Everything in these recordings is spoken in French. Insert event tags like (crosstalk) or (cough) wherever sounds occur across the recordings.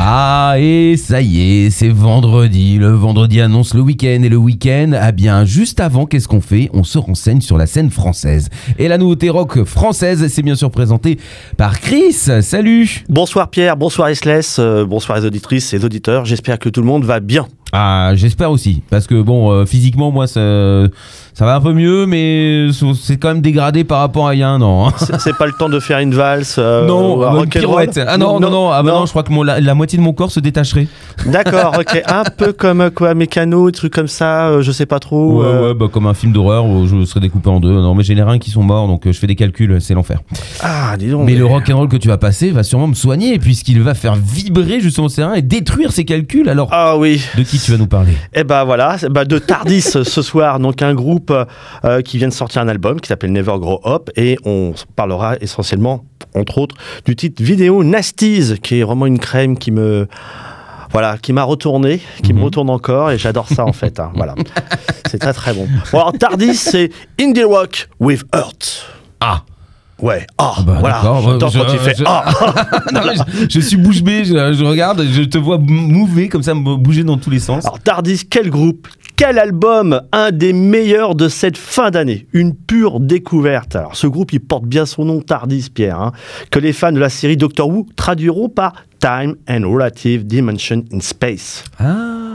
Ah, et ça y est, c'est vendredi. Le vendredi annonce le week-end et le week-end, ah bien, juste avant, qu'est-ce qu'on fait? On se renseigne sur la scène française. Et la nouveauté rock française, c'est bien sûr présenté par Chris. Salut Bonsoir Pierre, bonsoir Isless, euh, bonsoir les auditrices et les auditeurs. J'espère que tout le monde va bien. Ah, j'espère aussi. Parce que bon, euh, physiquement, moi, ça, ça va un peu mieux, mais c'est quand même dégradé par rapport à il y a un an. hein. C'est pas le temps de faire une valse. euh, non, ou un une pirouette. Ah non, non, non, ah bah non, je crois que mon- la, la moitié de mon corps se détacherait. D'accord, ok. (laughs) Un peu comme euh, quoi, mécano, des trucs comme ça, euh, je sais pas trop. Ouais, ouais, bah, comme un film d'horreur où je serais découpé en deux. Non, mais j'ai les reins qui sont morts, donc je fais des calculs, c'est l'enfer. Ah, dis donc. Mais le rock'n'roll que tu vas passer va sûrement me soigner, puisqu'il va faire vibrer justement ces reins et détruire ces calculs. Alors, Ah oui. de qui tu vas nous parler? Eh ben voilà, bah, de Tardis (laughs) ce soir, donc un groupe euh, qui vient de sortir un album qui s'appelle Never Grow Up et on parlera essentiellement, entre autres, du titre vidéo Nasties, qui est vraiment une crème qui me voilà, qui m'a retourné, qui me Mhm. retourne encore et j'adore ça en fait. hein, voilà, (laughs) c'est très très bon. Bon alors Tardis, c'est indie rock with heart. Ah Ouais, ah, bah, voilà. je- quand tu fais je- ah. (laughs) Non, mais je, je suis bouche bée, je, regarde, je te vois mouver comme ça, bouger dans tous les sens. Alors Tardis, quel groupe quel album Un des meilleurs de cette fin d'année? Une pure découverte. Alors ce groupe, il porte bien son nom, Tardis, Pierre, hein, que les fans de la série Doctor Who traduiront par Time and Relative Dimension in Space. Ah,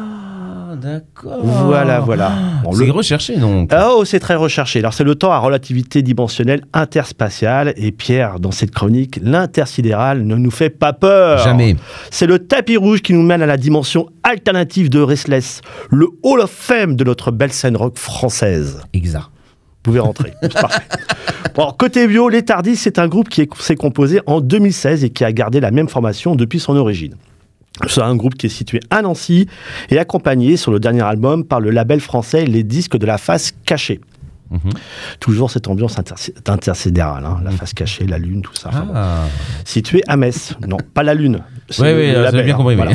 d'accord. Voilà, voilà. Bon, C'est le- recherché donc. Oh, c'est très recherché. Alors, c'est le temps à relativité dimensionnelle interspatiale. Et Pierre, dans cette chronique, l'intersidéral ne nous fait pas peur. Jamais. C'est le tapis rouge qui nous mène à la dimension alternative de Restless, le Hall of Fame de notre belle scène rock française. Exact. Vous pouvez rentrer. (laughs) Parfait. Bon, alors, côté bio, Les Tardis, c'est un groupe qui est- s'est composé en 2016 et qui a gardé la même formation depuis son origine. C'est un groupe qui est situé à Nancy et accompagné sur le dernier album par le label français Les Disques de la Face Cachée. Mhm. Toujours cette ambiance inter- intersidérale, hein, la face cachée, la lune, tout ça. Enfin, bon. Ah. Situé à Metz. Non, pas la lune. Oui, oui, label, bien hein, compris. oui. voilà.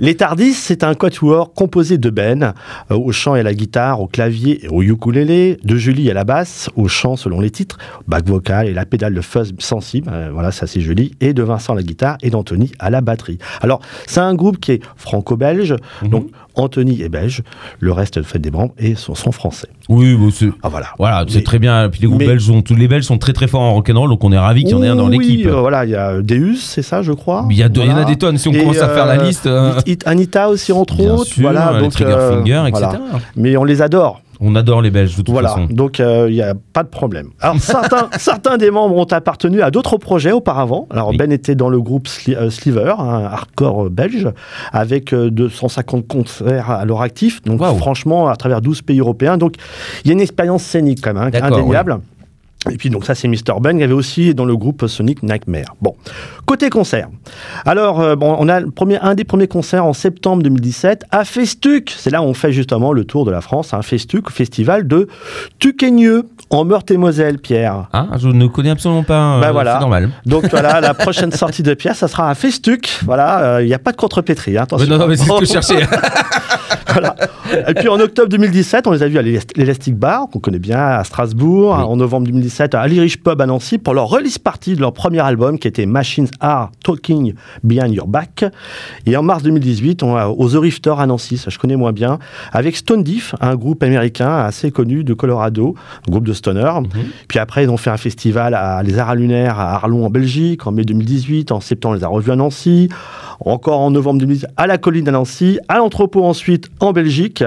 Les Tardis, c'est un quatuor composé de Ben, euh, au chant et à la guitare, au clavier et au ukulélé, de Julie à la basse, au chant selon les titres, back vocal et la pédale de fuzz sensible, euh, voilà, ça c'est joli, et de Vincent à la guitare et d'Anthony à la batterie. Alors, c'est un groupe qui est franco-belge, Mhm. donc Anthony est belge, le reste fait des membres et sont, sont français. Oui, bon, c'est. Ah voilà. Voilà, c'est très bien. Puis les groupes mais- belges sont tous les belges sont très très forts en rock'n'roll, donc on est ravis qu'il y en ait un dans l'équipe. euh, voilà, il y a Deus, c'est ça, je crois. Il y, a de- il y en a des tonnes. Si on Et, commence à faire la euh, liste, euh, It- Anita aussi entre bien autres, sûr, voilà, donc Triggerfinger, euh, etc. voilà. Mais on les adore. On adore les Belges de toute Voilà, façon. donc il n'y a pas de problème. Alors certains, (laughs) certains des membres ont appartenu à d'autres projets auparavant. Alors Oui. Ben était dans le groupe Sli- euh, Sliver, un hardcore euh, belge, avec euh, 250 concerts à leur actif. Donc franchement, à travers 12 pays européens. Donc il y a une expérience scénique quand même, hein, indéniable. Et puis donc ça c'est Mr. Ben, il y avait aussi dans le groupe Sonic Nightmare. Bon, côté concert. Alors euh, bon, on a un des premiers concerts en septembre 2017 à Festuc. C'est là où on fait justement le tour de la France, un Festuc, festival de Tuqueigneux en Meurthe-et-Moselle, Pierre. Ah, je ne connais absolument pas. euh, Bah voilà. C'est normal. Donc voilà, la (laughs) prochaine sortie de Pierre, ça sera à Festuc. Voilà, euh, il n'y a pas de contrepétrie, hein, attention. Ouais, non, non, mais c'est ce que je cherchais. (laughs) (laughs) Voilà. Et puis en octobre 2017, on les a vus à l'Elast- l'Elastic Bar, qu'on connaît bien, à Strasbourg. Oui. En novembre 2017, à l'Irish Pub à Nancy, pour leur release party de leur premier album, qui était Machines Are Talking Behind Your Back. Et en mars 2018, on a aux The Rifter à Nancy, ça je connais moins bien, avec Stone Diff, un groupe américain assez connu de Colorado, un groupe de stoner. Puis après, ils ont fait un festival à les Arts Lunaires à Arlon en Belgique en mai 2018. En septembre, on les a revus à Nancy. Encore en novembre 2018 à la colline à Nancy. À l'entrepôt ensuite en Belgique.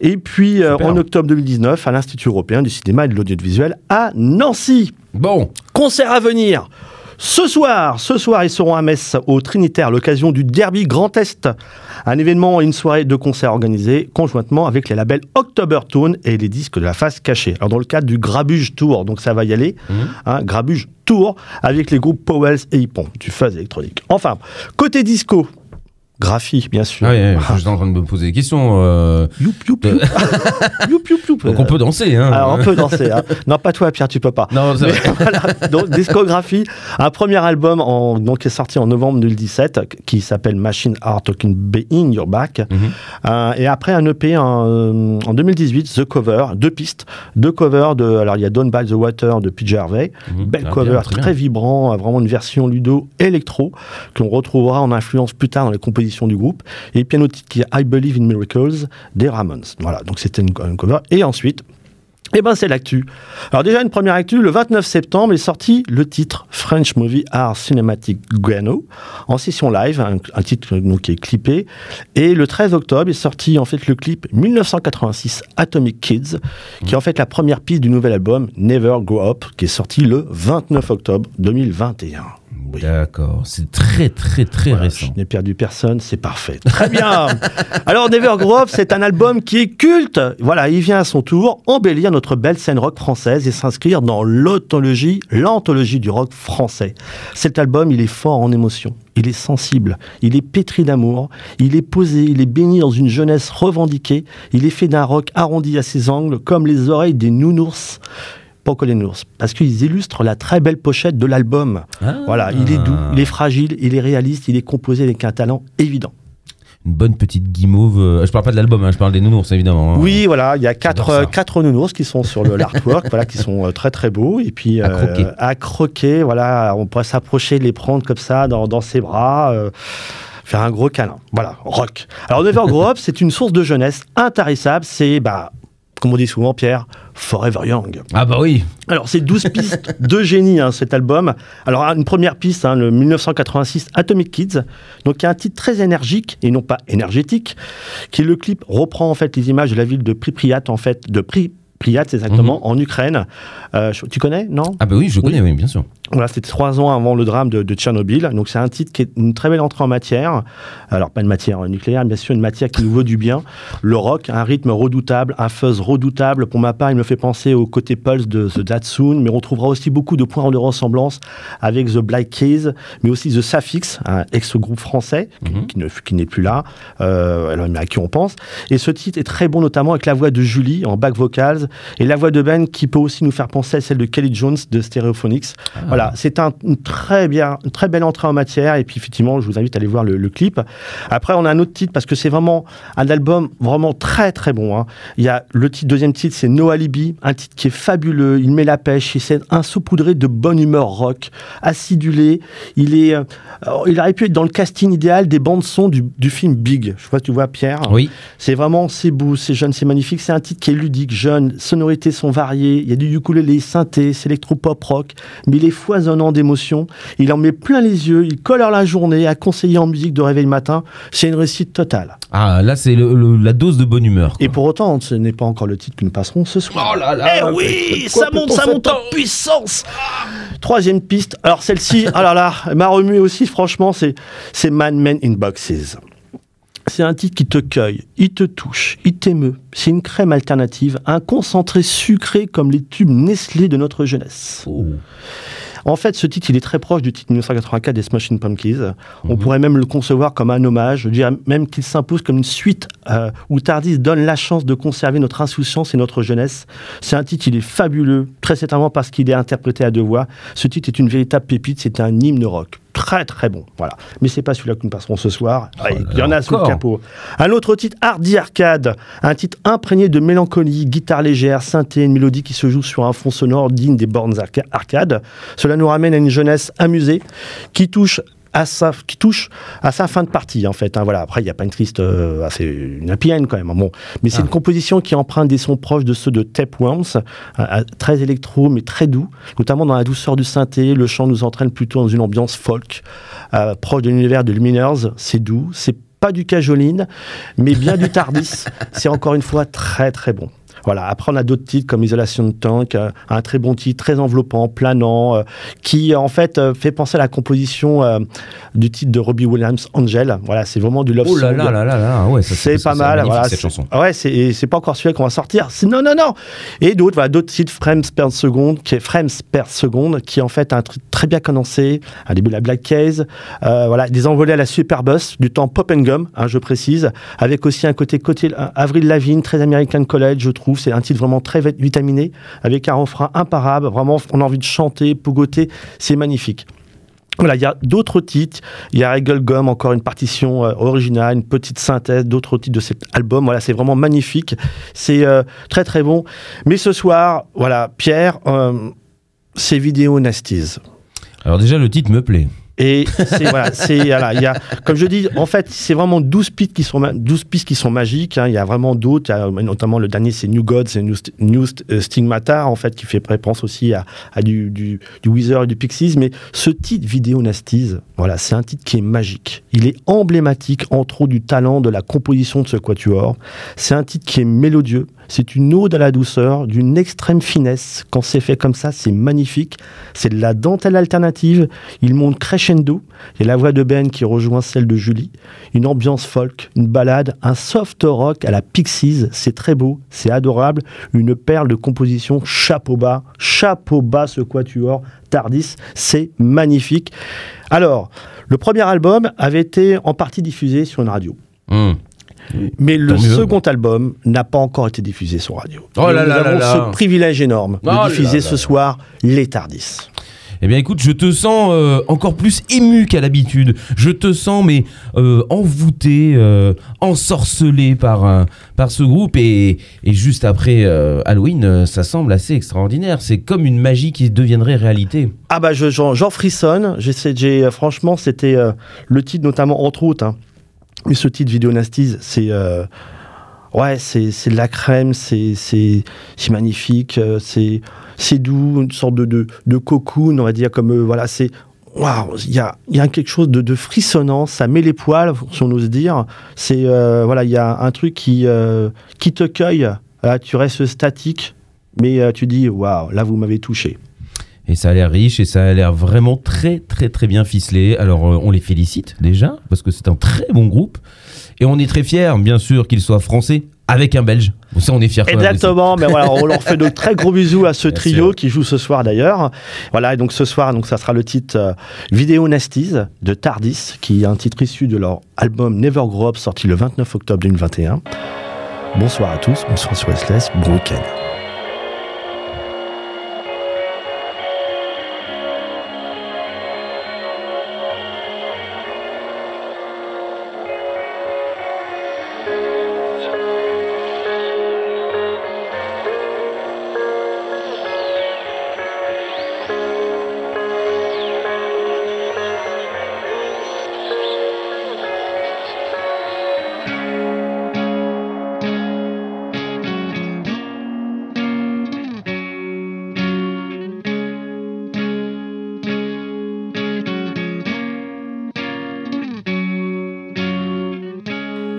Et puis euh, en octobre 2019 à l'Institut européen du cinéma et de l'audiovisuel à Nancy. Bon, Concert à venir. Ce soir, ce soir, ils seront à Metz au Trinitaire l'occasion du Derby Grand Est, un événement et une soirée de concert organisés conjointement avec les labels October Tone et les disques de la face cachée. Alors dans le cadre du Grabuge Tour, donc ça va y aller, hein, Grabuge Tour avec les groupes Powells et Hippon, du fuzz électronique. Enfin, côté disco, Graphie, bien sûr. Ah ouais, je suis en train de me poser des questions. euh, Youp, youp, youp. (laughs) Youp, youp, youp. donc on peut danser, hein. Alors, on peut danser. hein. Non, pas toi, Pierre, tu peux pas. Non, c'est Mais (laughs) voilà, donc discographie, un premier album en, donc, qui est sorti en novembre 2017 qui s'appelle Machine Are Talking Being Your Back. Mhm. Euh, et après un EP en, euh, en 2018, The Cover, deux pistes, deux covers de, alors il y a Down by the Water de PJ Harvey, Mhm. belle Ah, cover, bien, très, très bien. vibrant, euh, vraiment une version ludo électro qu'on retrouvera en influence plus tard dans les compositions du groupe. Et piano titre qui est I Believe in Miracles des Ramones. Voilà, donc c'était une, cover. Et ensuite, eh ben c'est l'actu. Alors déjà une première actu, le 29 septembre est sorti le titre French Movie Art Cinematic Guano en session live, un, un titre donc, qui est clippé. Et le 13 octobre est sorti en fait le clip 1986 Atomic Kids, qui est en fait la première piste du nouvel album Never Grow Up, qui est sorti le 29 octobre 2021. Oui. D'accord, c'est très très très Voilà, récent. Je n'ai perdu personne, c'est parfait. Très bien. (laughs) Alors Never Grow Up, c'est un album qui est culte. Voilà, il vient à son tour embellir notre belle scène rock française et s'inscrire dans l'anthologie, l'anthologie du rock français. Cet album, il est fort en émotion. Il est sensible, il est pétri d'amour, il est posé, il est béni dans une jeunesse revendiquée, il est fait d'un rock arrondi à ses angles comme les oreilles des nounours. Pourquoi les nounours Parce qu'ils illustrent la très belle pochette de l'album. Ah. Voilà, il est doux, il est fragile, il est réaliste, il est composé avec un talent évident. Une bonne petite guimauve. euh, Je parle pas de l'album, hein, je parle des nounours évidemment. hein. Oui, voilà, il y a quatre, euh, quatre nounours qui sont sur le- (laughs) l'artwork, voilà, qui sont euh, très très beaux. Et puis À croquer. à croquer, voilà, on pourrait s'approcher, les prendre comme ça dans, dans ses bras. euh, Faire un gros câlin. Voilà, rock. Alors, Never Grow Up, c'est une source de jeunesse intarissable. C'est, bah, comme on dit souvent, Pierre, Forever Young. Ah bah oui. Alors, c'est 12 pistes de génie, hein, cet album. Alors, une première piste, hein, le 1986 Atomic Kids, donc il y a un titre très énergique et non pas énergétique, qui le clip reprend en fait les images de la ville de Pripyat, en fait, de Pripyat exactement, en Ukraine. Euh, tu connais, non Ah bah oui, je connais, oui, bien sûr. voilà, c'était trois ans avant le drame de, de Tchernobyl. Donc c'est un titre qui est une très belle entrée en matière. Alors pas une matière nucléaire, bien sûr, une matière qui nous vaut du bien. Le rock, un rythme redoutable, un fuzz redoutable. Pour ma part, il me fait penser au côté pulse de The Datsun, mais on trouvera aussi beaucoup de points de ressemblance avec The Black Keys, mais aussi The Sapphics, un ex-groupe français qui- Mhm. qui, ne- qui n'est plus là, euh, alors, mais à qui on pense. Et ce titre est très bon, notamment avec la voix de Julie en back vocals et la voix de Ben qui peut aussi nous faire penser à celle de Kelly Jones de Stereophonics. Voilà, c'est un, une, très bien, une très belle entrée en matière. Et puis, effectivement, je vous invite à aller voir le, le clip. Après, on a un autre titre parce que c'est vraiment un album vraiment très, très bon. hein. Il y a le titre, deuxième titre, c'est No Alibi, un titre qui est fabuleux. Il met la pêche, il s'est un saupoudré de bonne humeur rock, acidulé. Il est, euh, il aurait pu être dans le casting idéal des bandes son du, du film Big. Je sais pas si tu vois, Pierre. Oui. C'est vraiment, c'est beau, c'est jeune, c'est magnifique. C'est un titre qui est ludique, jeune, sonorités sont variées. Il y a du ukulélé, synthé, c'est électro-pop rock, mais il est foisonnant d'émotions. Il en met plein les yeux, il colore la journée, à conseiller en musique de réveil matin. C'est une réussite totale. Ah là, c'est la dose de bonne humeur. quoi. Et pour autant, ce n'est pas encore le titre que nous passerons ce soir. Oh là Eh là oui, Quoi ça monte, ça monte en puissance. Troisième piste. Alors celle-ci, (laughs) alors là, m'a remué aussi. Franchement, c'est c'est Man Men in Boxes. C'est un titre qui te cueille, il te touche, il t'émeut. C'est une crème alternative, un concentré sucré comme les tubes Nestlé de notre jeunesse. Oh. En fait, ce titre, il est très proche du titre 1984 des Smashing Pumpkins. On Mhm. pourrait même le concevoir comme un hommage. Je dirais même qu'il s'impose comme une suite euh, où Tardis donne la chance de conserver notre insouciance et notre jeunesse. C'est un titre, il est fabuleux, très certainement parce qu'il est interprété à deux voix. Ce titre est une véritable pépite, c'est un hymne rock. Très très bon, voilà. Mais c'est pas celui-là que nous passerons ce soir. Ah, il y en a sous le capot. Un autre titre, Hardy Arcade, un titre imprégné de mélancolie, guitare légère, synthé, une mélodie qui se joue sur un fond sonore digne des bornes arca- arcade. Cela nous ramène à une jeunesse amusée qui touche à sa, qui touche à sa fin de partie en fait. hein. voilà. Après, il n'y a pas une triste, euh, c'est une happy end quand même. hein. Bon, mais c'est Ah. une composition qui emprunte des sons proches de ceux de Tapeworms, euh, euh, très électro mais très doux, notamment dans la douceur du synthé. Le chant nous entraîne plutôt dans une ambiance folk, euh, proche de l'univers de Lumineers. C'est doux, c'est pas du cajoline, mais bien du Tardis. (laughs) C'est encore une fois très très bon. Voilà. Après, on a d'autres titres comme Isolation de Tank, euh, un très bon titre, très enveloppant, planant, euh, qui en fait euh, fait penser à la composition euh, du titre de Robbie Williams, Angel. Voilà, c'est vraiment du love Oh là song. là là là là, ouais, C'est pas mal, voilà. cette chanson. Ouais, c'est pas encore celui qu'on va sortir. Non, non, non. Et d'autres, voilà, d'autres titres frames per seconde, qui est frames per seconde, qui est en fait un truc très bien condensé. Un début de la Black Case, euh, voilà, des envolées à la Superbus du temps Pop and Gum, hein, je précise, avec aussi un côté côté euh, Avril Lavigne, très American College, je trouve. C'est un titre vraiment très vit- vitaminé, avec un refrain imparable. Vraiment, on a envie de chanter, pogoter. C'est magnifique. Voilà, il y a d'autres titres. Il y a Regal Gum, encore une partition euh, originale, une petite synthèse d'autres titres de cet album. Voilà, c'est vraiment magnifique. C'est euh, très très bon. Mais ce soir, voilà, Pierre, euh, c'est Vidéo Nasties. Alors déjà, le titre me plaît. Et c'est voilà, c'est voilà, il y a comme je dis en fait, c'est vraiment 12 pistes qui sont ma- 12 pistes qui sont magiques, hein. il y a vraiment d'autres, notamment le dernier c'est New Gods et New, St- euh, Stigmata en fait qui fait référence aussi à, du, du, du Weezer et du Pixies mais ce titre Vidéo Nasties, voilà, c'est un titre qui est magique. Il est emblématique entre autres du talent de la composition de ce quatuor. C'est un titre qui est mélodieux, c'est une ode à la douceur, d'une extrême finesse. Quand c'est fait comme ça, c'est magnifique. C'est de la dentelle alternative. Il monte crescendo. Il y a la voix de Ben qui rejoint celle de Julie. Une ambiance folk, une balade, un soft rock à la Pixies. C'est très beau, c'est adorable. Une perle de composition. Chapeau bas, chapeau bas ce quatuor. Tardis, c'est magnifique. Alors, le premier album avait été en partie diffusé sur une radio. Hum. Mais le second album n'a pas encore été diffusé sur radio. Oh là nous là avons là. ce privilège énorme de Oh diffuser ce soir Les Tardis. Eh bien écoute, je te sens euh, encore plus ému qu'à l'habitude. Je te sens mais euh, envoûté, euh, ensorcelé par, par ce groupe. Et, juste après Halloween, ça semble assez extraordinaire. C'est comme une magie qui deviendrait réalité. Ah bah je- j'en frissonne. J'ai franchement c'était le titre notamment entre autres. hein. Mais ce titre Vidéo Nasties, c'est ouais c'est de la crème, c'est magnifique, euh, c'est doux, une sorte de de, de cocoon on va dire comme euh, voilà c'est Waouh, il y a, y a quelque chose de, de frissonnant, ça met les poils, si on ose dire. C'est euh, voilà, il y a un truc qui qui te cueille. Là, tu restes statique, mais tu dis waouh, là vous m'avez touché. Et ça a l'air riche et ça a l'air vraiment très très très bien ficelé. Alors euh, on les félicite déjà parce que c'est un très bon groupe. Et on est très fiers bien sûr qu'ils soient français avec un belge. Ça on est fiers. Exactement, mais voilà, on leur fait de (laughs) très gros bisous à ce Bien trio sûr. qui joue ce soir d'ailleurs. Voilà, et donc ce soir, donc ça sera le titre euh, Vidéo Nasties de Tardis, qui est un titre issu de leur album Never Grow Up sorti le 29 octobre 2021. Bonsoir à tous, bonsoir sur SLS, bon week-end.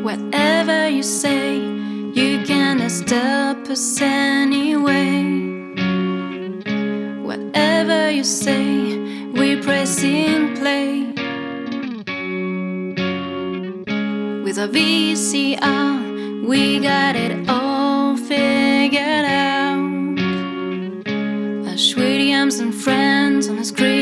Whatever you say, you cannot stop us anyway. Whatever you say, we press in play. With a VCR, we got it all figured out. Ash Williams and friends on the screen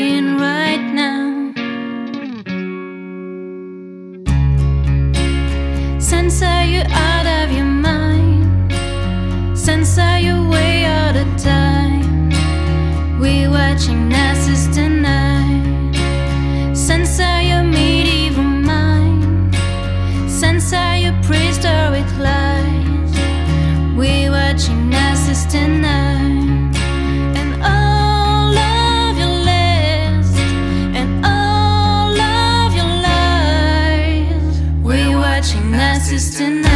sister now.